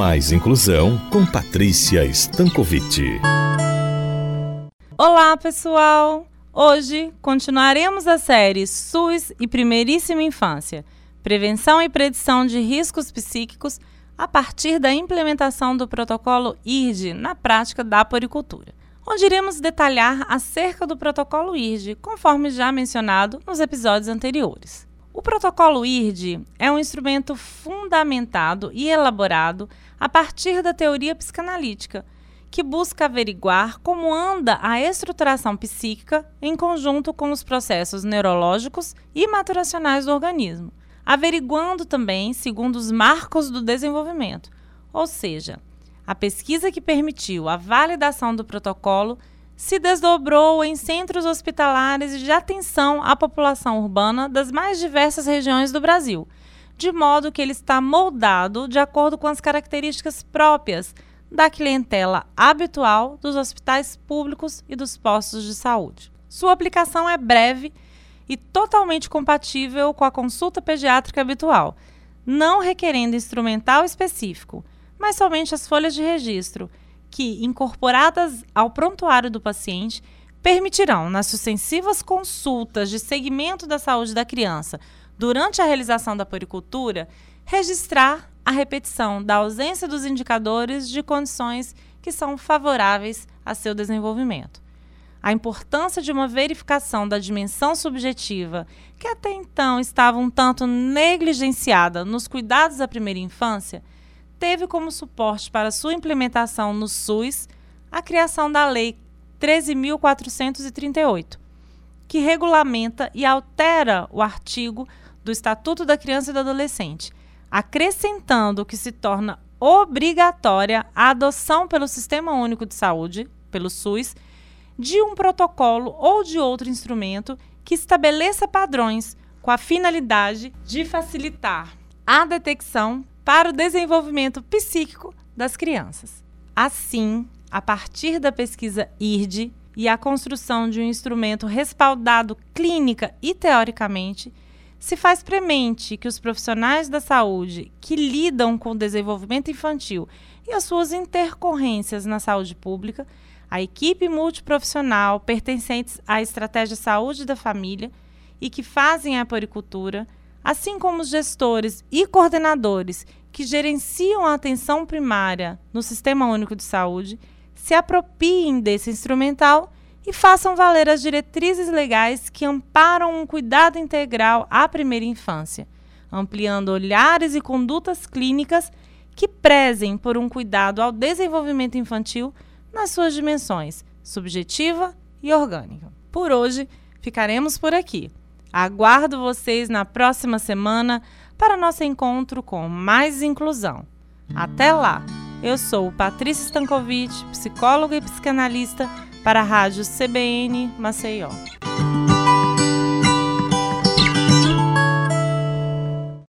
Mais Inclusão com Patrícia Stankovic. Olá, pessoal! Hoje continuaremos a série SUS e Primeiríssima Infância Prevenção e Predição de Riscos Psíquicos a partir da implementação do protocolo IRD na prática da poricultura, onde iremos detalhar acerca do protocolo IRD, conforme já mencionado nos episódios anteriores. O protocolo IRD é um instrumento fundamentado e elaborado a partir da teoria psicanalítica, que busca averiguar como anda a estruturação psíquica em conjunto com os processos neurológicos e maturacionais do organismo, averiguando também segundo os marcos do desenvolvimento, ou seja, a pesquisa que permitiu a validação do protocolo se desdobrou em centros hospitalares de atenção à população urbana das mais diversas regiões do Brasil, de modo que ele está moldado de acordo com as características próprias da clientela habitual dos hospitais públicos e dos postos de saúde. Sua aplicação é breve e totalmente compatível com a consulta pediátrica habitual, não requerendo instrumental específico, mas somente as folhas de registro que, incorporadas ao prontuário do paciente, permitirão, nas sucessivas consultas de segmento da saúde da criança durante a realização da poricultura, registrar a repetição da ausência dos indicadores de condições que são favoráveis a seu desenvolvimento. A importância de uma verificação da dimensão subjetiva, que até então estava um tanto negligenciada nos cuidados da primeira infância, teve como suporte para sua implementação no SUS a criação da Lei 13.438, que regulamenta e altera o artigo do Estatuto da Criança e do Adolescente, acrescentando que se torna obrigatória a adoção pelo Sistema Único de Saúde, pelo SUS, de um protocolo ou de outro instrumento que estabeleça padrões com a finalidade de facilitar a detecção para o desenvolvimento psíquico das crianças. Assim, a partir da pesquisa IRD e a construção de um instrumento respaldado clínica e teoricamente, se faz premente que os profissionais da saúde que lidam com o desenvolvimento infantil e as suas intercorrências na saúde pública, a equipe multiprofissional pertencentes à estratégia saúde da família e que fazem a poricultura, assim como os gestores e coordenadores que gerenciam a atenção primária no Sistema Único de Saúde se apropiem desse instrumental e façam valer as diretrizes legais que amparam um cuidado integral à primeira infância, ampliando olhares e condutas clínicas que prezem por um cuidado ao desenvolvimento infantil nas suas dimensões subjetiva e orgânica. Por hoje, ficaremos por aqui. Aguardo vocês na próxima semana para nosso encontro com mais inclusão. Até lá! Eu sou Patrícia Stankovic, psicóloga e psicanalista para a Rádio CBN Maceió.